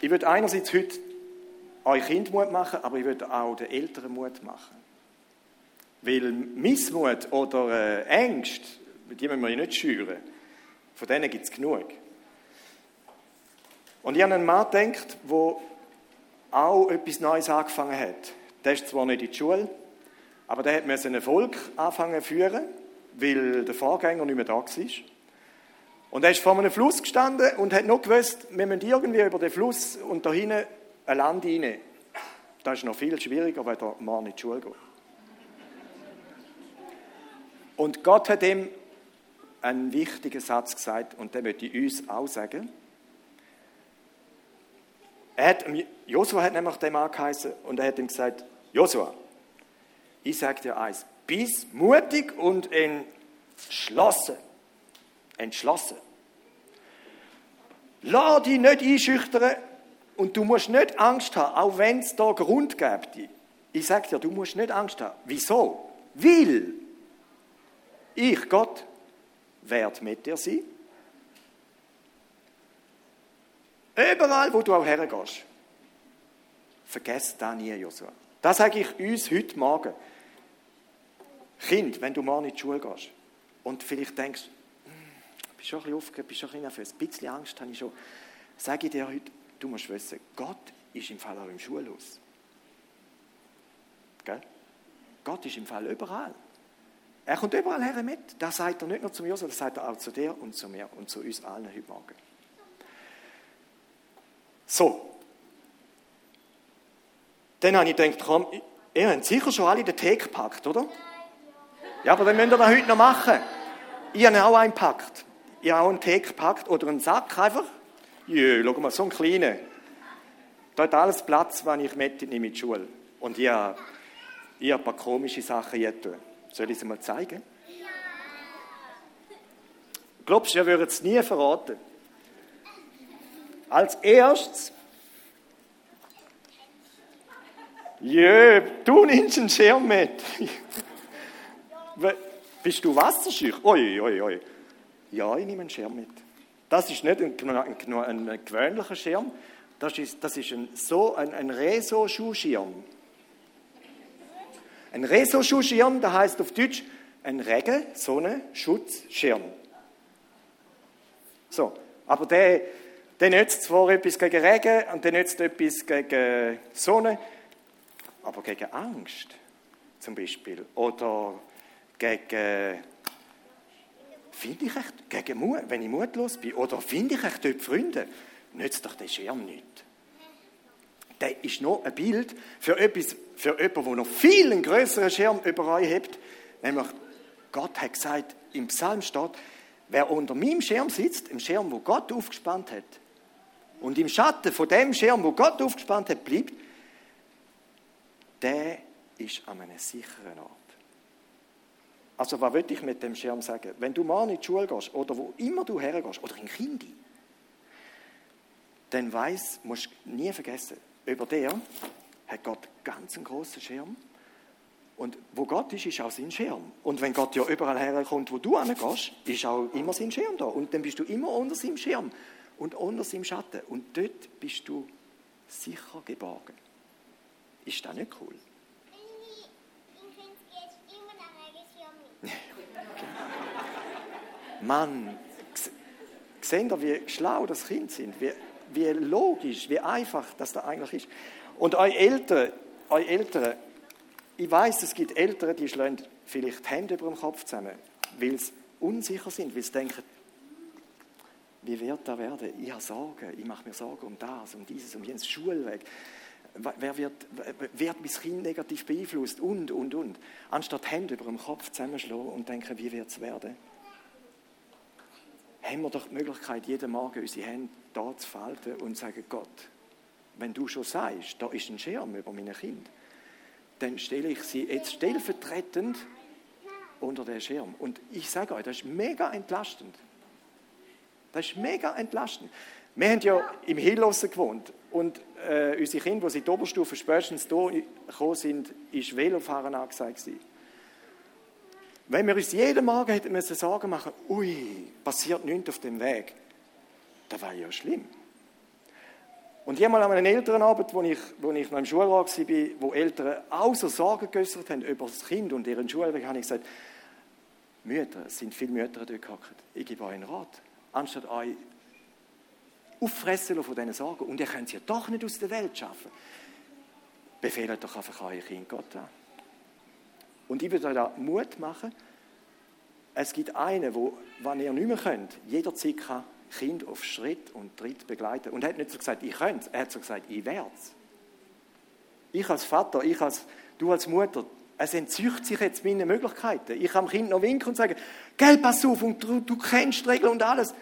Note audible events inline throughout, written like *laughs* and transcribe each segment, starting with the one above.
Ich würde einerseits heute euch Kind Mut machen, aber ich würde auch den Eltern Mut machen. Weil Missmut oder äh, Ängste, die müssen wir nicht schüren. Von denen gibt es genug. Und ich habe einen Mann gedacht, der auch etwas Neues angefangen hat. Der ist zwar nicht in die Schule, aber der hat ein Volk anfangen zu führen, weil der Vorgänger nicht mehr da war. Und er ist vor einem Fluss gestanden und hat noch gewusst, wir müssen irgendwie über den Fluss und da hinten ein Land rein. Das ist noch viel schwieriger, weil der Mann in die Schule geht. Und Gott hat ihm einen wichtigen Satz gesagt und den möchte ich uns auch sagen. Er hat, Josua hat nämlich den Mann geheißen und er hat ihm gesagt, Josua, ich sage dir eins, bist mutig und entschlossen. Entschlossen. Lass dich nicht einschüchtern und du musst nicht Angst haben, auch wenn es da Grund gibt. Ich sage dir, du musst nicht Angst haben. Wieso? Weil ich, Gott, werde mit dir sein. Überall, wo du auch hergehst. Vergesst das nie, Joshua. Das sage ich uns heute Morgen. Kind, wenn du morgen in die Schule gehst und vielleicht denkst, bist schon ein bisschen aufgeregt, bist schon ein bisschen nervös, ein bisschen Angst habe ich schon, sage ich dir heute, du musst wissen, Gott ist im Fall auch im Schulhaus. Gell? Gott ist im Fall überall. Er kommt überall her mit. Das sagt er nicht nur zu mir, sondern das sagt er auch zu dir und zu mir und zu uns allen heute Morgen. So. Dann habe ich gedacht, komm, ihr habt sicher schon alle den Tee gepackt, oder? Ja, aber dann müsst ihr das heute noch machen. Ich habe auch einen gepackt. Ich habe einen Tee gepackt oder einen Sack einfach. Jö, schau mal, so einen kleinen. Da hat alles Platz, wenn ich mitnehme in die Schule. Und ich habe, ich habe ein paar komische Sachen hier. Soll ich sie mal zeigen? Glaubst du, ihr würdet es nie verraten? Als erstes, Jö, du nimmst einen Schirm mit. *laughs* Bist du wasserscheu? Oi, oi, oi. Ja, ich nehme einen Schirm mit. Das ist nicht ein, ein, ein, gewöhnlicher Schirm, das ist, das ist ein, so ein, ein Reso-Schuhschirm. Ein Reso-Schuhschirm, das heißt auf Deutsch ein Regen, Sonne, Schutzschirm. So, aber der, der nützt zwar etwas gegen Regen und der nützt etwas gegen Sonne, aber gegen Angst zum Beispiel oder gegen, finde ich echt, gegen Mut, wenn ich mutlos bin, oder finde ich echt dort Freunde, nützt doch der Schirm nicht. Der ist noch ein Bild für, etwas, für jemanden, der noch viel einen größeren Schirm über euch hat. Nämlich, Gott hat gesagt, im Psalm steht, wer unter meinem Schirm sitzt, im Schirm, wo Gott aufgespannt hat, und im Schatten von dem Schirm, wo Gott aufgespannt hat, bleibt, der ist an einem sicheren Ort. Also was will ich mit dem Schirm sagen? Wenn du mal in die Schule gehst oder wo immer du hergehst oder in Kindi, dann weiss, musst du nie vergessen, über der hat Gott ganz einen großen Schirm. Und wo Gott ist, ist auch sein Schirm. Und wenn Gott ja überall herkommt, wo du hingehst, ist auch immer sein Schirm da. Und dann bist du immer unter seinem Schirm und unter seinem Schatten. Und dort bist du sicher geborgen. Ist das nicht cool? Mann, sehen ihr, wie schlau das Kind sind, wie, wie logisch, wie einfach das da eigentlich ist. Und euch Eltern, euch Eltern, ich weiß, es gibt Eltern, die schlagen vielleicht die Hände über dem Kopf zusammen, weil sie unsicher sind, weil sie denken, wie wird da werden? Ich habe Sorgen, ich mache mir Sorgen um das, um dieses, um jenes Schulweg. Wer wird, wird mein Kind negativ beeinflusst? Und, und, und. Anstatt Hände über dem Kopf zusammenschlagen und denken, wie wird es werden? Haben wir doch die Möglichkeit, jeden Morgen unsere Hände da zu falten und zu sagen, Gott, wenn du schon sagst, da ist ein Schirm über meine Kind, dann stelle ich sie jetzt stellvertretend unter den Schirm. Und ich sage euch, das ist mega entlastend. Das ist mega entlastend. Wir haben ja im Hill gewohnt und äh, unsere Kinder, die in die Oberstufe spätestens hier gekommen sind, ist Velofahren angesagt gewesen. Wenn wir uns jeden Morgen hätten müssen Sorgen machen, ui, passiert nichts auf dem Weg, das war ja schlimm. Und jemand an einem Elternabend, wo ich, wo ich noch im Schulrat war, wo Eltern so Sorgen geäußert haben über das Kind und ihren Schulweg, habe ich gesagt, Mütter, es sind viele Mütter dort gehockt. Ich gebe euch einen Rat. Anstatt euch auffressen von diesen Sorgen, und ihr könnt sie doch nicht aus der Welt schaffen, befehlt doch einfach euer Kind Gott an. Und ich würde euch da Mut machen. Es gibt einen, wo, wenn ihr nicht mehr könnt, jederzeit kann Kind auf Schritt und Tritt begleiten. Und er hat nicht so gesagt, ich könnte er hat so gesagt, ich werde es. Ich als Vater, ich als, du als Mutter, es entzieht sich jetzt meine Möglichkeiten. Ich kann dem Kind noch winken und sagen, gell, pass auf, und du, du kennst Regeln und alles.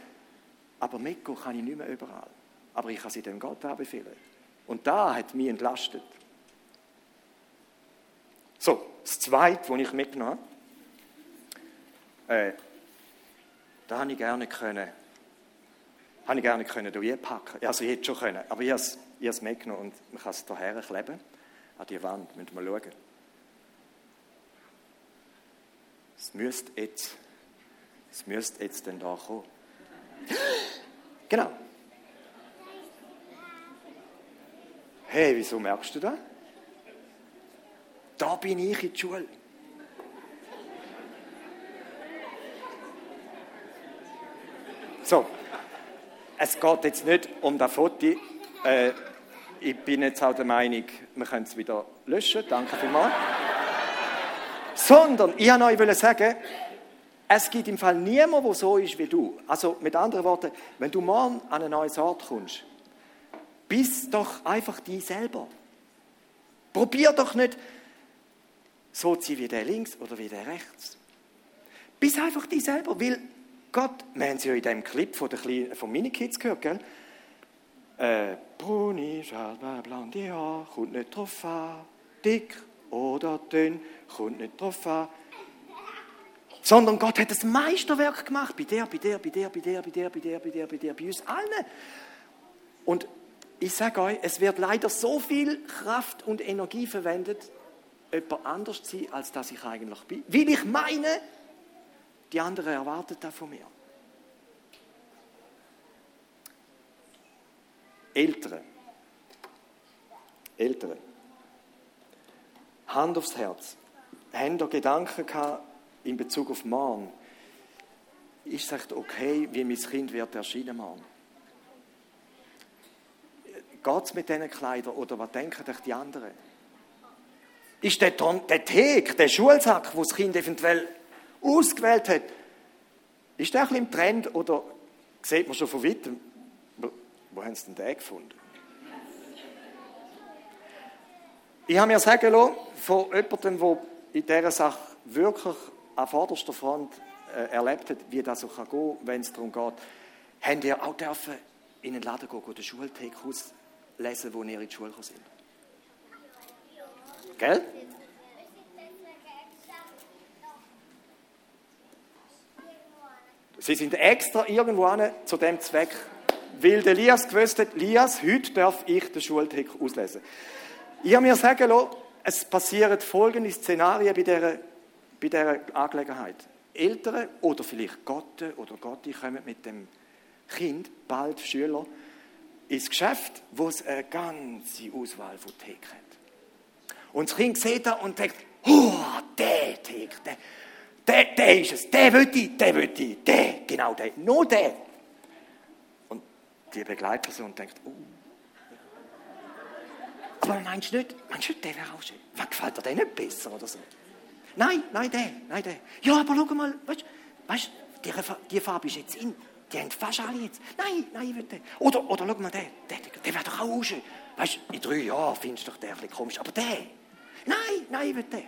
Aber mitgehen kann ich nicht mehr überall. Aber ich kann sie dem Gott anbefehlen. Und da hat mich entlastet. So, das Zweite, was ich mitgenommen habe, äh, da habe ich gerne können, habe ich gerne können durchpacken. Also ich hätte schon können, aber ich habe es, ich habe es mitgenommen und man kann es hierher kleben, an die Wand, müssen wir schauen. Es müsste jetzt, es müsste jetzt dann da kommen. Genau. Hey, wieso merkst du das? Da bin ich in der Schule. So, es geht jetzt nicht um das Foto. Äh, ich bin jetzt auch der Meinung, wir können es wieder löschen. Danke vielmals. Sondern, ich wollte euch sagen, es gibt im Fall niemanden, der so ist wie du. Also mit anderen Worten, wenn du morgen an einen neuen Ort kommst, bist doch einfach die selber. Probier doch nicht so sein wie der links oder wie der rechts. Bist einfach die selber, weil Gott, wir haben es ja in dem Clip von, der Kleinen, von Minikids gehört, gell? Äh, Bruni, Schadba, blonde Haar, kommt nicht drauf an. Dick oder dünn, kommt nicht drauf an. Sondern Gott hat das Meisterwerk gemacht. Bei der, bei der, bei der, bei der, bei der, bei der, bei der, bei der, bei uns allen. Und ich sage euch, es wird leider so viel Kraft und Energie verwendet, jemand anders sein, als dass ich eigentlich bin. Weil ich meine, die anderen erwarten das von mir. Eltern. Eltern. Hand aufs Herz. Haben da Gedanken gehabt in Bezug auf morgen? Ist es okay, wie mein Kind wird erschienen morgen? Geht es mit diesen Kleidern oder was denken die anderen? Ist der, der Thek, der Schulsack, wo das Kind eventuell ausgewählt hat, ist der ein bisschen im Trend oder sieht man schon von weitem, wo, haben sie denn den gefunden? Ich habe mir sagen lassen, von jemandem, der in dieser Sache wirklich an vorderster Front äh, erlebt hat, wie das so gehen kann, wenn es darum geht, haben ihr auch dürfen in den Laden gehen, den Schultag auslesen, wo ihr in die Schule sind. Gell? Sie sind extra irgendwo zu dem Zweck, weil der Lias gewusst hat, Lias, heute darf ich den Schultag auslesen. Ich habe mir sagen lassen, es passieren folgende Szenarien bei dieser, bei dieser Angelegenheit. Eltern oder vielleicht Gott oder Gotti kommen mit dem Kind, bald Schüler, ins Geschäft, wo es eine ganze Auswahl von Theken hat. Und das Kind sieht da und denkt, oh, der Theke, der, der, der ist es, der will ich, der will ich, der, genau der, nur der. Und die Begleitperson denkt, oh, aber meinst du nicht, meinst du nicht, der wäre auch schön? Was gefällt dir denn nicht besser oder so? Nein, nein, der, nein, der. Ja, aber schau mal, weißt du, die, die Farbe ist jetzt in. Die haben fast alle jetzt. Nein, nein, ich will den. Oder, oder schau mal, der, der, der wäre doch auch schön. Weißt du, in drei Jahren findest du doch den ein bisschen komisch. Aber der, nein, nein, den.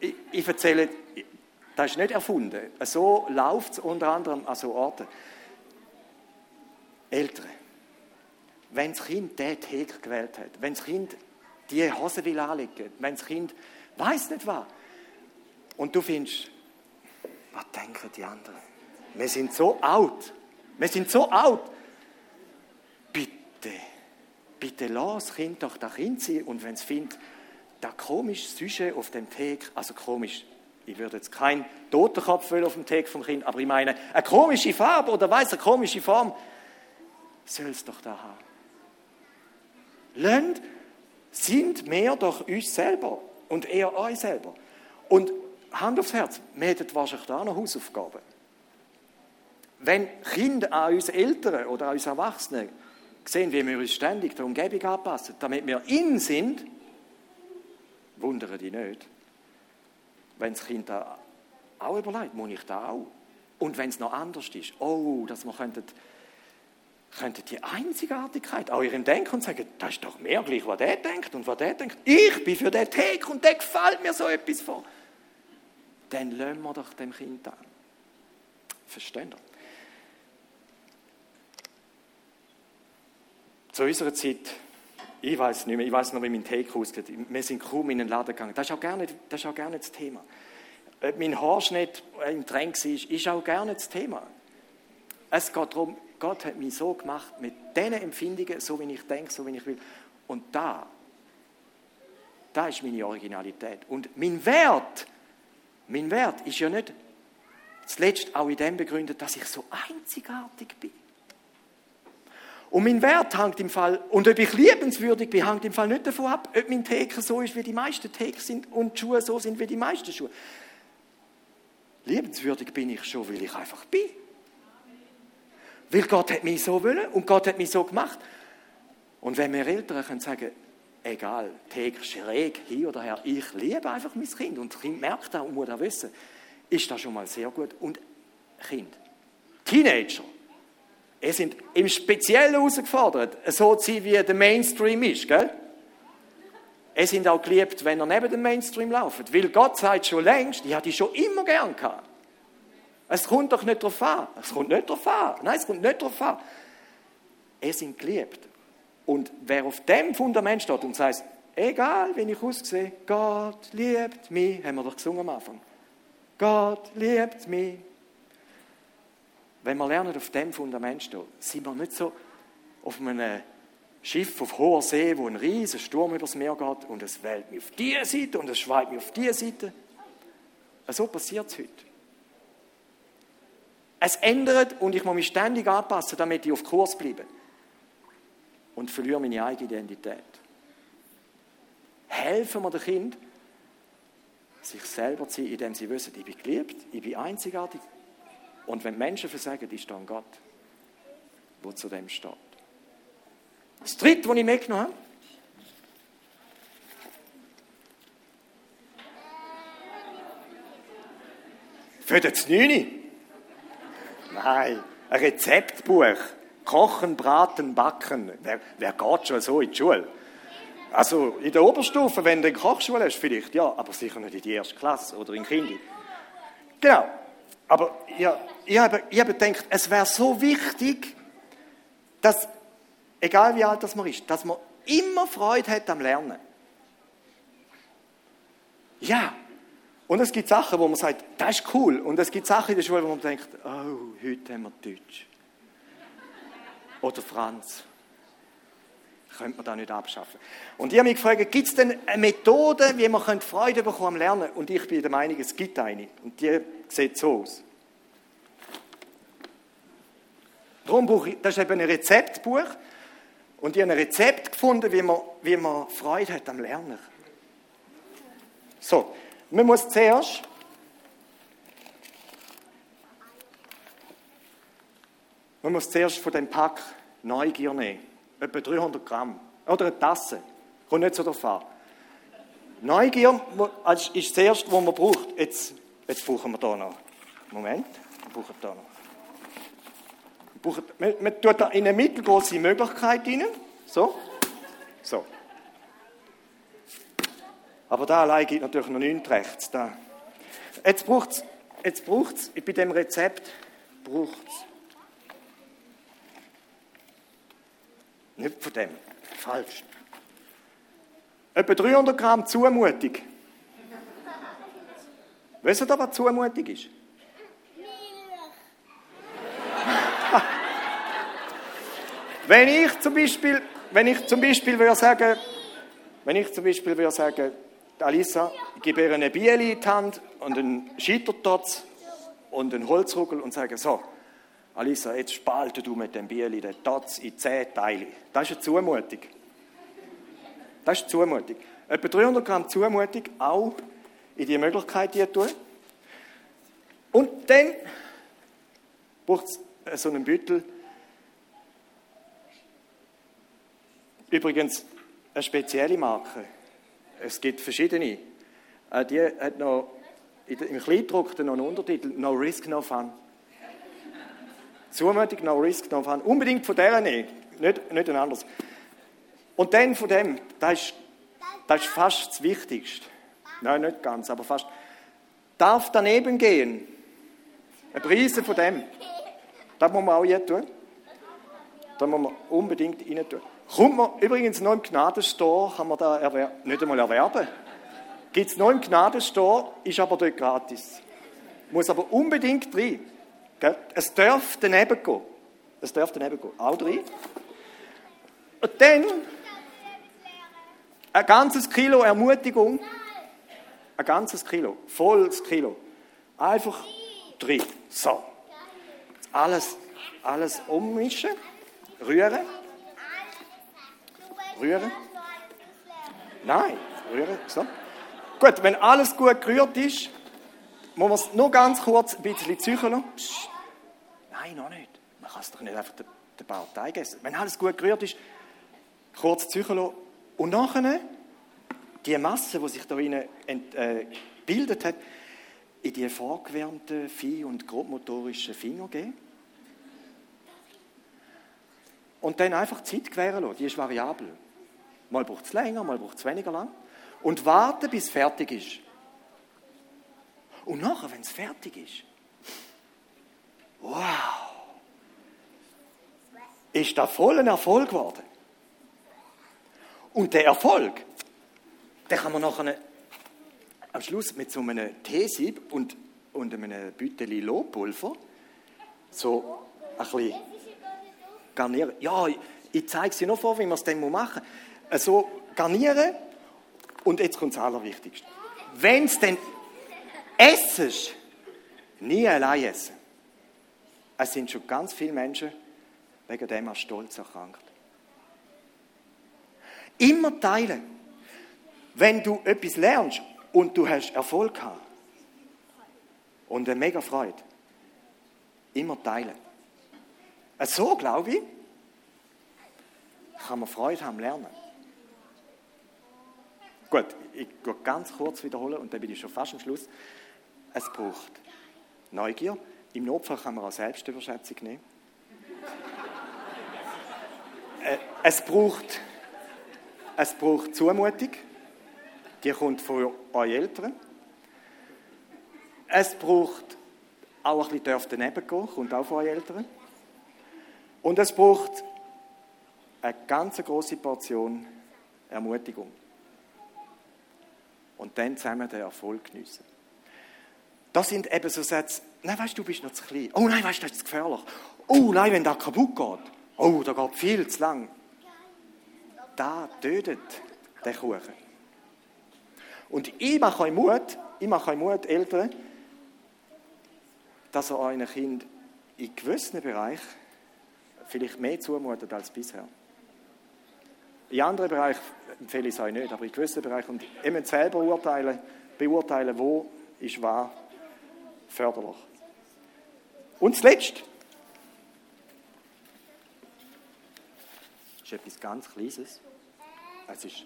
Ich, ich erzähle, das ist nicht erfunden. So läuft es unter anderem an so Orten. Eltern wenn das Kind den Tag gewählt hat, wenn das Kind die Hose will anlegen, wenn das Kind weiß nicht was. Und du findest, was denken die anderen? Wir sind so alt. Wir sind so alt. Bitte, bitte lass das Kind doch da Kind sein. Und wenn es findet, da komisch Süße auf dem Tag, also komisch, ich würde jetzt keinen Totenkopf auf dem Tag vom Kind, aber ich meine, eine komische Farbe oder weiß eine komische Form, soll es doch da haben. Lernt, sind mehr doch uns selber und eher euch selber. Und Hand aufs Herz, wir hätten wahrscheinlich da noch Hausaufgaben. Wenn Kinder an uns Eltern oder an uns Erwachsenen sehen, wie wir uns ständig der Umgebung anpassen, damit wir in sind, wundern die nicht. Wenn das Kind da auch überlegt, muss ich da auch? Und wenn es noch anders ist, oh, dass wir könnten, könnten die Einzigartigkeit auch ihrem Denken und sagen, das ist doch mehr gleich, was der denkt und was der denkt. Ich bin für den Tag und der gefällt mir so etwas vor. Dann lassen wir doch dem Kind an. Verstehen ihr? Zu unserer Zeit, ich weiß nicht mehr, ich weiß noch, wie mein Take aussieht. Wir sind kaum in den Laden gegangen. Das ist auch gerne, das, gerne das Thema. Ob mein Haarschnitt im Trend war, ist auch gerne das Thema. Es geht darum, Gott hat mich so gemacht, mit diesen Empfindungen, so wie ich denke, so wie ich will. Und da, da ist meine Originalität. Und mein Wert, mein Wert ist ja nicht zuletzt auch in dem begründet, dass ich so einzigartig bin. Und mein Wert hängt im Fall, und ob ich liebenswürdig bin, hängt im Fall nicht davon ab, ob mein Theke so ist, wie die meisten Theke sind und die Schuhe so sind, wie die meisten Schuhe. Liebenswürdig bin ich schon, weil ich einfach bin. Weil Gott hat mich so wollen und Gott hat mich so gemacht. Und wenn wir Eltern können sagen, egal, Theke schräg, hier oder her, ich liebe einfach mein Kind und das Kind merkt das und muss das wissen, ist das schon mal sehr gut. Und Kind, Teenager, Sie sind im Speziellen herausgefordert, so zu sein, wie der Mainstream ist. Gell? Sie sind auch geliebt, wenn er neben dem Mainstream läuft. Weil Gott sagt schon längst, ich hatte die schon immer gern gehabt. Es kommt doch nicht darauf an. Es kommt nicht darauf an. Nein, es kommt nicht darauf an. Sie sind geliebt. Und wer auf dem Fundament steht und sagt, egal wie ich aussehe, Gott liebt mich, haben wir doch gesungen am Anfang. Gott liebt mich, wenn wir lernen, auf dem Fundament stehen, sind wir nicht so auf einem Schiff auf hoher See, wo ein riesiger Sturm übers Meer geht und es wählt mich auf diese Seite und es schweigt mich auf diese Seite. So passiert es heute. Es ändert und ich muss mich ständig anpassen, damit ich auf Kurs bleibe. Und verliere meine eigene Identität. Helfen wir dem Kind, sich selber zu sein, indem sie wissen, ich bin geliebt, ich bin einzigartig, und wenn Menschen versagen, ist da ein Gott, der zu dem steht. Das dritte, was ich mitgenommen habe, Für das 9. Nein, ein Rezeptbuch. Kochen, braten, backen. Wer, wer geht schon so in die Schule? Also in der Oberstufe, wenn du eine Kochschule hast, vielleicht ja, aber sicher nicht in die erste Klasse oder in Kinder. Genau. Aber ja, ich habe, ich habe gedacht, es wäre so wichtig, dass, egal wie alt das man ist, dass man immer Freude hat am Lernen. Ja. Und es gibt Sachen, wo man sagt, das ist cool. Und es gibt Sachen in der Schule, wo man denkt, oh, heute haben wir Deutsch. Oder Franz. Könnte man da nicht abschaffen. Und ich habe mich gefragt, gibt es denn eine Methode, wie man Freude bekommen am Lernen? Und ich bin der Meinung, es gibt eine. Und die sieht so aus. Darum brauche ich, das ist eben ein Rezeptbuch. Und ich habe ein Rezept gefunden, wie man, wie man Freude hat am Lernen. So, man muss zuerst man muss zuerst von dem Pack Neugier nehmen. Etwa 300 Gramm. Oder eine Tasse. Kommt nicht so darauf an. Neugier ist das Erste, was man braucht. Jetzt, jetzt brauchen wir hier noch. Moment, wir brauchen hier noch. Man, man tut da in eine mittelgroße Möglichkeit rein. So. So. Aber da allein gibt natürlich noch nichts rechts. Da. Jetzt braucht es, jetzt bei dem Rezept braucht Nicht von dem. Falsch. Etwa 300 Gramm Zumutung. Wisst ihr, was Zumutung ist? Wenn ich zum Beispiel, wenn ich zum Beispiel würde sagen, wenn ich zum Beispiel würde sagen, Alisa, ich gebe ihr eine Biele in die Hand und einen Scheitertotz und einen Holzrugel und sage, so, Alisa, jetzt spalte du mit dem Bieli den Totz in zehn Teile. Das ist eine Zumutung. Das ist Zumutung. Etwa 300 Gramm Zumutung, auch in die Möglichkeit hier tun. Und dann braucht es so einen Büttel. Übrigens eine spezielle Marke. Es gibt verschiedene. Äh, die hat noch im Kleindruck noch einen Untertitel No Risk, No Fun. Zumutung, No Risk, No Fun. Unbedingt von der nehmen, nicht, nicht ein anderes. Und dann von dem, das ist, das ist fast das Wichtigste. Nein, nicht ganz, aber fast. Darf daneben gehen. Ein Preise von dem. Das muss man auch hier tun. Da muss man unbedingt rein tun. Kommt man übrigens noch im Gnadenstore, kann man da nicht einmal erwerben. Gibt es noch im Gnadenstore, ist aber dort gratis. Muss aber unbedingt rein. Es darf daneben gehen. Es darf daneben gehen. Auch rein. Und dann ein ganzes Kilo Ermutigung. Ein ganzes Kilo. Volles Kilo. Einfach drin. So. Alles, alles ummischen. Rühren. Rühren. Nein, rühren. So. Gut, wenn alles gut gerührt ist, muss man es nur ganz kurz ein bisschen zücheln. Nein, noch nicht. Man kann es doch nicht einfach den, den Bauteig essen. Wenn alles gut gerührt ist, kurz zücheln und nachher die Masse, die sich da rein äh, gebildet hat, in die vorgewärmten, fein- und grobmotorischen Finger geben. Und dann einfach Zeit gewähren lassen. Die ist variabel. Mal braucht es länger, mal braucht es weniger lang. Und warten, bis es fertig ist. Und nachher, wenn es fertig ist, wow, ist da voll ein Erfolg geworden. Und der Erfolg, den kann man nachher am Schluss mit so einem Teesieb und, und einem Bütteli Lohpulver so ein bisschen garnieren. Ja, ich zeige es dir noch vor, wie man es dann machen muss. So garnieren und jetzt kommt das Allerwichtigste. Wenn es dann essest, nie allein essen. Es sind schon ganz viele Menschen wegen dem an Stolz erkrankt. Immer teilen. Wenn du etwas lernst und du hast Erfolg gehabt und eine mega Freude, immer teilen. So, glaube ich, kann man Freude haben lernen. Gut, ich gehe ganz kurz wiederholen und dann bin ich schon fast am Schluss. Es braucht Neugier. Im Notfall kann man auch Selbstüberschätzung nehmen. Äh, es braucht es braucht Zumutung. Die kommt von euren Eltern. Es braucht auch ein bisschen daneben gehen, kommt auch von euren Eltern. Und es braucht eine ganz große Portion Ermutigung. Und dann zusammen den Erfolg geniessen. Das sind eben so Sätze, nein, weißt du, du bist noch zu klein. Oh nein, weißt du, das ist gefährlich. Oh nein, wenn das kaputt geht. Oh, da geht viel zu lang da tötet den Kuchen. Und ich mache euch Mut, ich mache euch Mut, Eltern, dass ihr euren Kind in gewissen Bereichen vielleicht mehr zumutet als bisher. In anderen Bereichen empfehle ich es euch nicht, aber in gewissen Bereichen. Und ihr müsst selber urteilen, beurteilen, wo ist wahr förderlich. Und zuletzt, ist etwas ganz Kleines. Es ist.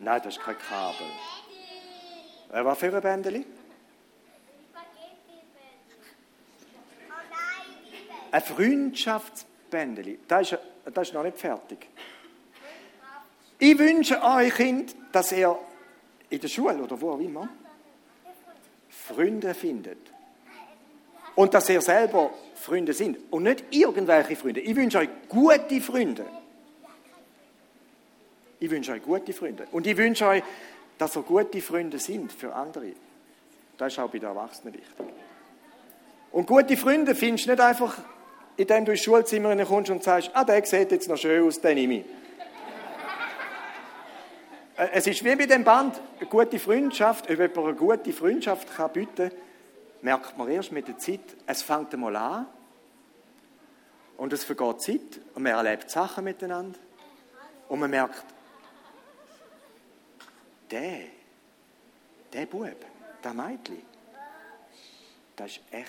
Nein, das ist kein Kabel. Äh, was für ein Bändeli? Ein Freundschaftsbändeli. Das ist, das ist noch nicht fertig. Ich wünsche euch Kind, dass ihr in der Schule oder wo auch immer Freunde findet. Und dass ihr selber Freunde sind. Und nicht irgendwelche Freunde. Ich wünsche euch gute Freunde. Ich wünsche euch gute Freunde. Und ich wünsche euch, dass ihr gute Freunde sind für andere. Das ist auch bei den Erwachsenen wichtig. Und gute Freunde findest du nicht einfach, indem du ins Schulzimmer kommst und sagst, ah, der sieht jetzt noch schön aus, den nehme ich. Äh, es ist wie bei dem Band, eine gute Freundschaft, ob jemand eine gute Freundschaft kann bieten merkt man erst mit der Zeit, es fängt einmal an und es vergeht Zeit und man erlebt Sachen miteinander und man merkt, der, der Bub, der Mädchen, das ist echt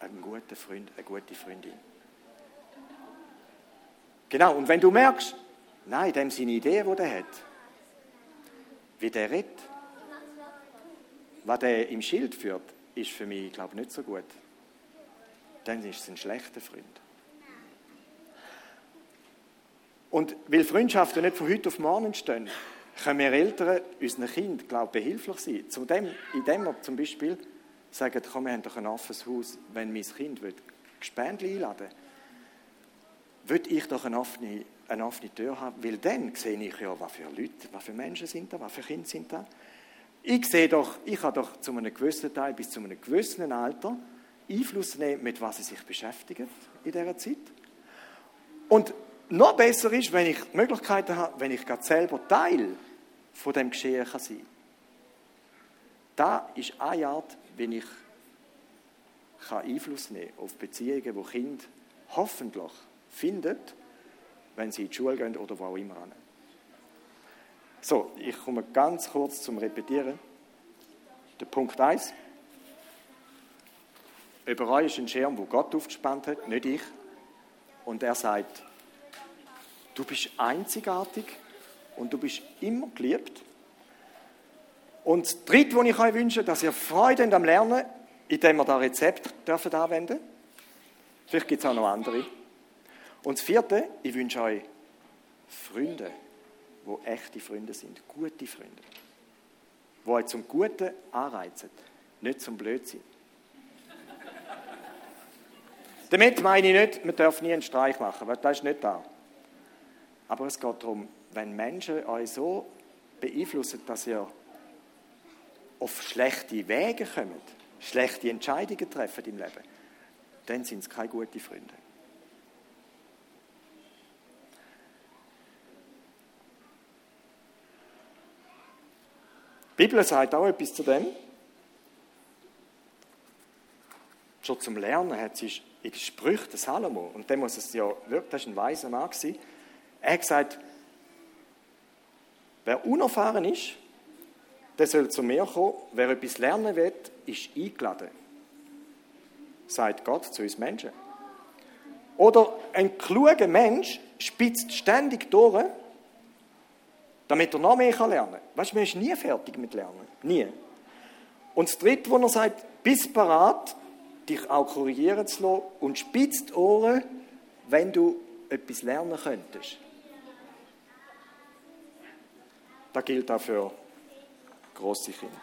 ein guter Freund, eine gute Freundin. Genau, und wenn du merkst, nein, dem seine Idee, die er hat, wie der redet, was er im Schild führt, ist für mich, glaube ich, nicht so gut. Dann ist es ein schlechter Freund. Und weil Freundschaften nicht von heute auf morgen entstehen, können wir Eltern unseren Kindern, glaube ich, behilflich sein. Zu dem, indem wir zum Beispiel sagen, komm, wir haben doch ein offenes Haus, wenn mein Kind will, Gespendli einladen will, würde ich doch eine offene, eine offene Tür haben, weil dann sehe ich ja, was für Leute, was für Menschen sind da, was für Kinder sind da. Ich sehe doch, ich habe doch zu einem gewissen Teil bis zu einem gewissen Alter Einfluss nehmen, mit was sie sich beschäftigen in dieser Zeit. Und noch besser ist, wenn ich Möglichkeiten habe, wenn ich gerade selber Teil von dem Geschehen kann sein kann. Da ist eine Art, wie ich Einfluss nehmen kann auf Beziehungen, die Kinder hoffentlich finden, wenn sie in die Schule gehen oder wo auch immer. So, ich komme ganz kurz zum Repetieren. Der Punkt 1. Über euch ist ein Schirm, wo Gott aufgespannt hat, nicht ich. Und er sagt, du bist einzigartig und du bist immer geliebt. Und das Dritte, was ich euch wünsche, dass ihr Freude am Lernen, indem wir das Rezept dürfen anwenden Vielleicht gibt es auch noch andere. Und das Vierte, ich wünsche euch Freunde, die echte Freunde sind, gute Freunde, die euch zum Guten anreizen, nicht zum Blödsinn. *laughs* Damit meine ich nicht, man darf nie einen Streich machen, weil das ist nicht da. Aber es geht darum, wenn Menschen euch so beeinflussen, dass ihr auf schlechte Wege kommt, schlechte Entscheidungen treffen im Leben, dann sind es keine guten Freunde. Die Bibel sagt auch etwas zu dem. Schon zum Lernen hat sie in den Sprüchen des Salomo, und der muss es ja wirklich, das war ein weiser Mann, gewesen, er hat gesagt, wer unerfahren ist, der soll zu mir kommen. Wer etwas lernen will, ist eingeladen. Sagt Gott zu uns Menschen. Oder ein kluger Mensch spitzt ständig durch, damit er noch mehr lernen kann. Weißt du, man ist nie fertig mit Lernen. Nie. Und das Dritte, wo er sagt, bist bereit, dich auch korrigieren zu lassen und spitzt Ohren, wenn du etwas lernen könntest. Das gilt auch für große Kinder.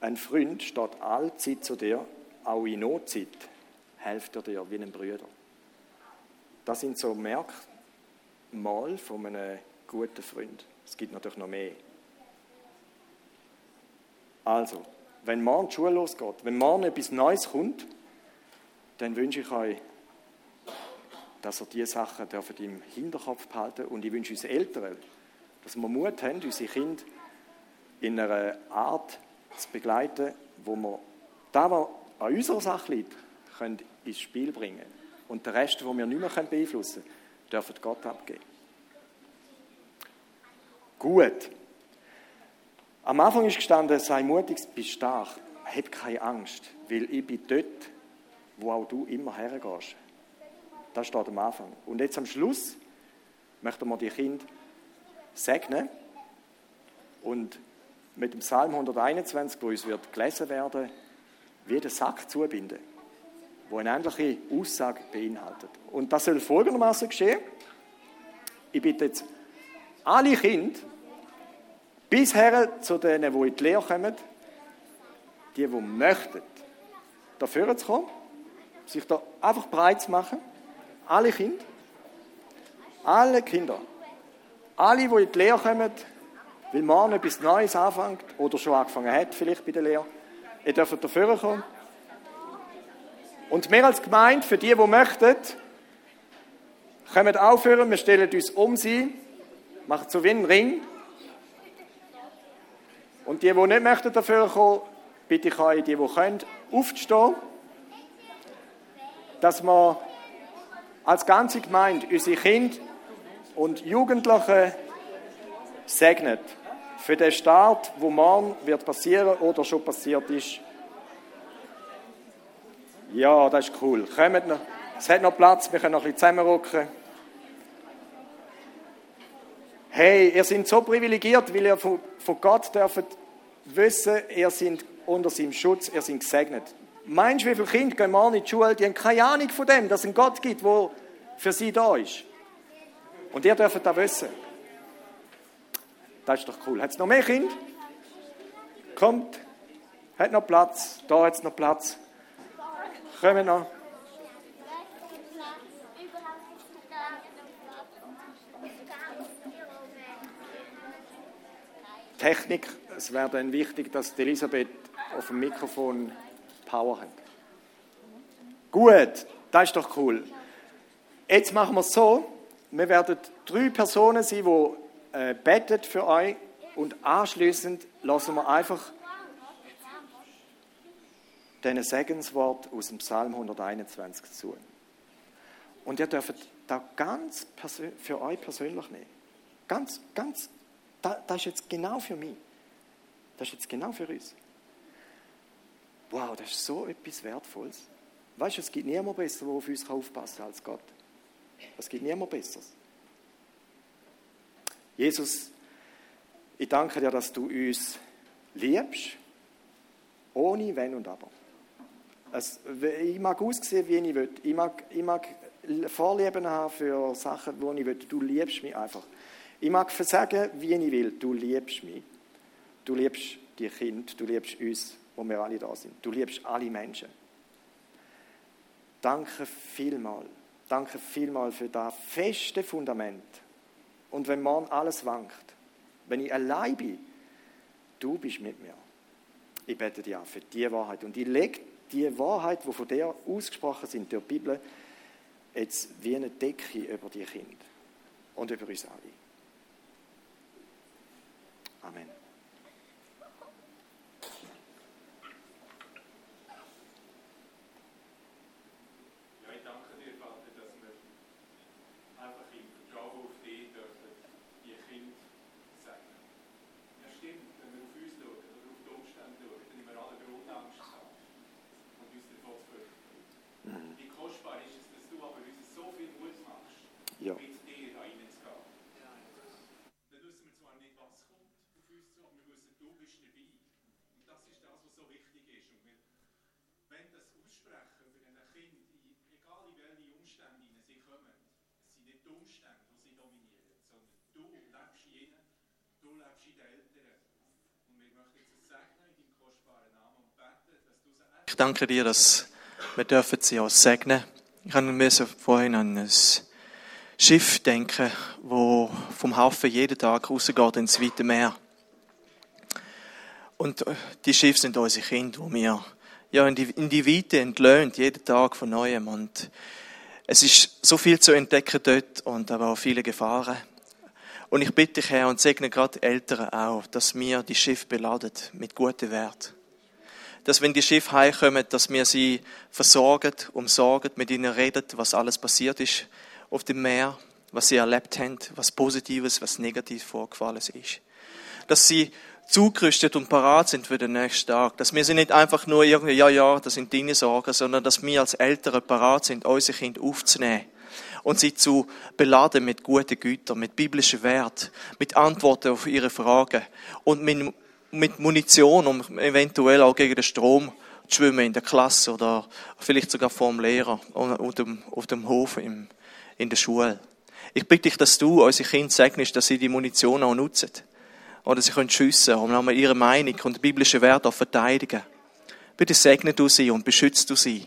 Ein Freund steht allzeit zu dir, auch in Notzeit hilft er dir wie ein Bruder. Das sind so Merkmale von einem guten Freund. Es gibt natürlich noch mehr. Also, wenn morgen die Schule losgeht, wenn morgen etwas Neues kommt, dann wünsche ich euch dass er diese Sachen im Hinterkopf behalten Und ich wünsche uns Eltern, dass wir Mut haben, unsere Kinder in einer Art zu begleiten, wo wir das, was an unserer Sache liegt, können ins Spiel bringen Und den Rest, den wir nicht mehr beeinflussen können, dürfen Gott abgeben. Gut. Am Anfang ist gestanden, sei mutig, bist stark, hab keine Angst, weil ich bin dort, wo auch du immer hergehst. Das steht am Anfang. Und jetzt am Schluss möchten wir die Kinder segnen und mit dem Psalm 121, wo uns wird gelesen werden, wie den Sack zubinden, wo eine ähnliche Aussage beinhaltet. Und das soll folgendermaßen geschehen. Ich bitte jetzt alle Kinder, bisher zu denen, die in die Lehre kommen, die, die möchten, dafür zu kommen, sich da einfach breit zu machen alle Kinder. Alle Kinder. Alle, die in die Lehre kommen, weil morgen etwas Neues anfängt oder schon angefangen hat, vielleicht bei der Lehre. Ihr dürft dafür kommen. Und mehr als gemeint, für die, die möchten, kommen aufhören, wir stellen uns um sie, machen so wie einen Ring. Und die, die nicht möchten dafür kommen, bitte ich euch, die, die können, aufzustehen, dass wir als ganze Gemeinde unsere Kinder und Jugendlichen segnet für den Start, wo morgen wird passieren oder schon passiert ist. Ja, das ist cool. Kommt noch. Es hat noch Platz, wir können noch ein bisschen zusammenrücken. Hey, ihr seid so privilegiert, weil ihr von, von Gott dürft wissen, ihr seid unter seinem Schutz, ihr seid gesegnet. Meinst du, wie viele Kinder gehen morgen in die Schule, die haben keine Ahnung von dem, dass es einen Gott gibt, der für sie da ist. Und ihr dürft das wissen. Das ist doch cool. Hat es noch mehr Kinder? Kommt. Hat noch Platz. Da hat es noch Platz. Kommen noch. Technik, es wäre dann wichtig, dass Elisabeth auf dem Mikrofon Power hat. Gut, das ist doch cool. Jetzt machen wir es so, wir werden drei Personen sein, die äh, bettet für euch und anschließend lassen wir einfach diesen Segenswort aus dem Psalm 121 zu. Und ihr dürft da ganz für euch persönlich nehmen. Ganz, ganz, das, das ist jetzt genau für mich. Das ist jetzt genau für uns. Wow, das ist so etwas Wertvolles. Weißt du, es gibt niemand besser, der auf uns aufpassen kann als Gott. Es gibt niemand Besseres. Jesus, ich danke dir, dass du uns liebst, ohne Wenn und Aber. Es, ich mag aussehen, wie ich will. Ich mag, ich mag Vorlieben haben für Sachen, die ich will. Du liebst mich einfach. Ich mag versagen, wie ich will. Du liebst mich. Du liebst die Kinder, du liebst uns, wo wir alle da sind. Du liebst alle Menschen. Danke vielmals. Danke vielmals für das feste Fundament. Und wenn morgen alles wankt, wenn ich allein bin, du bist mit mir. Ich bete dir für die Wahrheit. Und ich lege die Wahrheit, die von dir ausgesprochen sind, durch die Bibel, jetzt wie eine Decke über die Kinder und über uns alle. Amen. Danke dir, dass wir dürfen sie auch segnen. Ich musste vorhin an ein Schiff denken, wo vom Hafen jeden Tag rausgeht ins weite Meer. Und äh, die Schiffe sind unsere Kinder, die wir ja, in, die, in die Weite entlöhnt, jeden Tag von Neuem. Und es ist so viel zu entdecken dort und aber auch viele Gefahren. Und ich bitte dich, Herr, und segne gerade Eltern auch, dass wir die Schiffe beladen mit guten Werten dass wenn die Schiffe heimkommen, dass wir sie versorgen, umsorgen, mit ihnen reden, was alles passiert ist auf dem Meer, was sie erlebt haben, was Positives, was Negatives vorgefallen ist. Dass sie zugerüstet und parat sind für den nächsten Tag. Dass wir sie nicht einfach nur irgendwie, ja, ja, das sind deine Sorgen, sondern dass wir als Eltern parat sind, unsere Kinder aufzunehmen und sie zu beladen mit guten Gütern, mit biblischen Wert, mit Antworten auf ihre Fragen und mit mit Munition, um eventuell auch gegen den Strom zu schwimmen in der Klasse oder vielleicht sogar vor dem Lehrer auf auf dem Hof in der Schule. Ich bitte dich, dass du unsere Kinder segnest, dass sie die Munition auch nutzen. Oder sie können schiessen und haben ihre Meinung und biblische Werte auch verteidigen. Bitte segne du sie und beschützt du sie.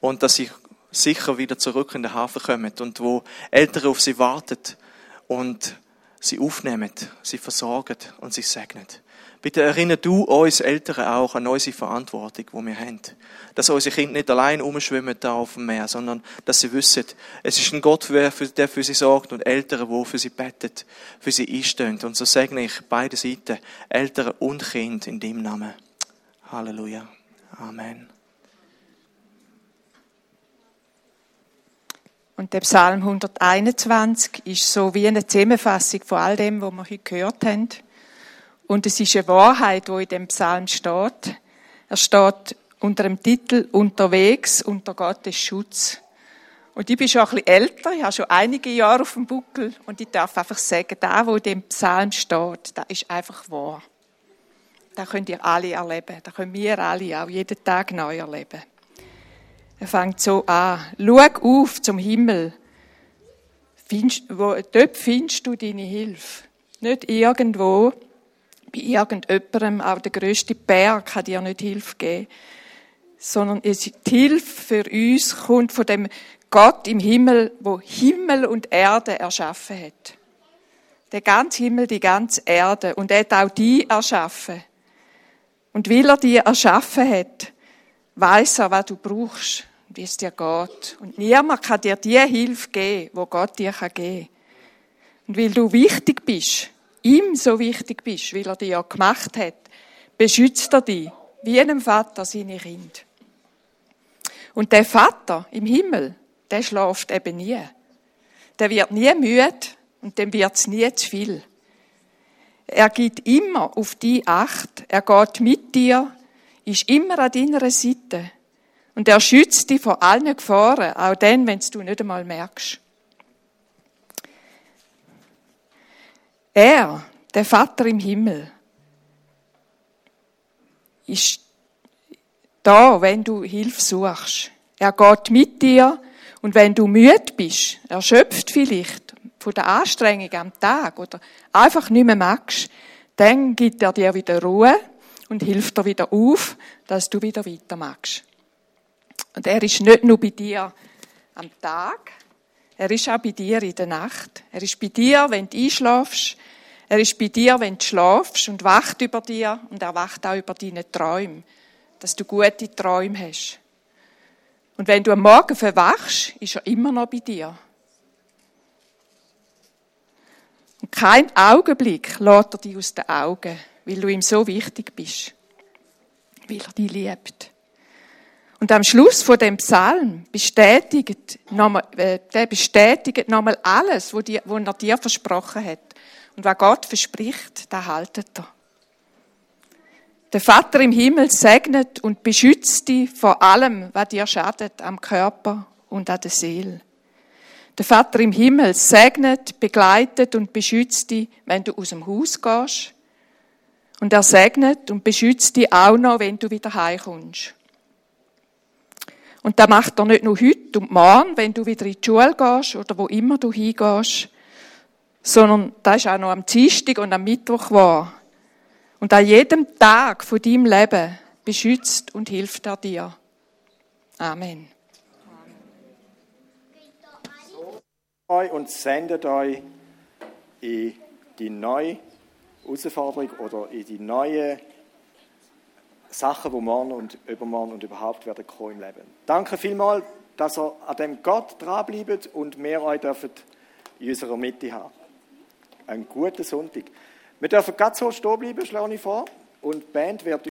Und dass sie sicher wieder zurück in den Hafen kommen und wo Eltern auf sie warten und sie aufnehmen, sie versorgen und sie segnen. Bitte erinnere du uns Eltern auch an unsere Verantwortung, die wir haben. Dass unsere Kinder nicht allein umschwimmen da auf dem Meer, sondern dass sie wissen, es ist ein Gott, der für sie sorgt und Eltern, die für sie bettet, für sie einstehen. Und so segne ich beide Seiten, Eltern und Kind in dem Namen. Halleluja. Amen. Und der Psalm 121 ist so wie eine Zusammenfassung von all dem, was wir heute gehört haben. Und es ist eine Wahrheit, wo in dem Psalm steht. Er steht unter dem Titel Unterwegs unter Gottes Schutz. Und ich bin schon ein bisschen älter, ich habe schon einige Jahre auf dem Buckel und ich darf einfach sagen, da, wo in dem Psalm steht, da ist einfach wahr. Da könnt ihr alle erleben, da können wir alle auch jeden Tag neu erleben. Er fängt so an. Schau auf zum Himmel. Findest, wo, dort findest du deine Hilfe. Nicht irgendwo, bei irgendjemandem, auch der grösste Berg kann dir nicht Hilfe geben. Sondern die Hilfe für uns kommt von dem Gott im Himmel, wo Himmel und Erde erschaffen hat. Der ganze Himmel, die ganze Erde. Und er hat auch die erschaffen. Und weil er die erschaffen hat, weiß er, was du brauchst und wie es dir geht. Und niemand kann dir die Hilfe geben, wo Gott dir geben kann. Und weil du wichtig bist, ihm so wichtig bist, weil er dich ja gemacht hat, beschützt er dich, wie einem Vater seine Kind. Und der Vater im Himmel, der schläft eben nie. Der wird nie müde und dem wird's nie zu viel. Er geht immer auf die Acht. Er geht mit dir, ist immer an deiner Seite. Und er schützt dich vor allen Gefahren, auch dann, wenn du nicht einmal merkst. Er, der Vater im Himmel, ist da, wenn du Hilfe suchst. Er geht mit dir und wenn du müde bist, erschöpft vielleicht von der Anstrengung am Tag oder einfach nicht mehr magst, dann gibt er dir wieder Ruhe und hilft dir wieder auf, dass du wieder weiter magst. Und er ist nicht nur bei dir am Tag, er ist auch bei dir in der Nacht. Er ist bei dir, wenn du einschlafst. Er ist bei dir, wenn du schlafst und wacht über dir und er wacht auch über deine Träume, dass du gute Träume hast. Und wenn du am Morgen verwachst, ist er immer noch bei dir. Und kein Augenblick lässt er dich aus den Augen, weil du ihm so wichtig bist. Weil er dich liebt. Und am Schluss von dem Psalm bestätigt nochmal, äh, der bestätigt nochmal alles, was er dir versprochen hat. Und was Gott verspricht, da haltet er. Der Vater im Himmel segnet und beschützt dich vor allem, was dir schadet am Körper und an der Seele. Der Vater im Himmel segnet, begleitet und beschützt dich, wenn du aus dem Haus gehst. Und er segnet und beschützt dich auch noch, wenn du wieder heimkommst. Und das macht er nicht nur heute und morgen, wenn du wieder in die Schule gehst oder wo immer du hingehst, sondern das ist auch noch am Dienstag und am Mittwoch wahr. Und an jedem Tag von deinem Leben beschützt und hilft er dir. Amen. euch und sendet euch in die neue Herausforderung oder in die neuen Sachen, die morgen und übermorgen und überhaupt werden kommen im Leben. Danke vielmals, dass ihr an dem Gott dranbleibt und wir euch dürfen in unserer Mitte haben. Einen guten Sonntag. Wir dürfen ganz so stehen bleiben, schlage ich vor, und die Band wird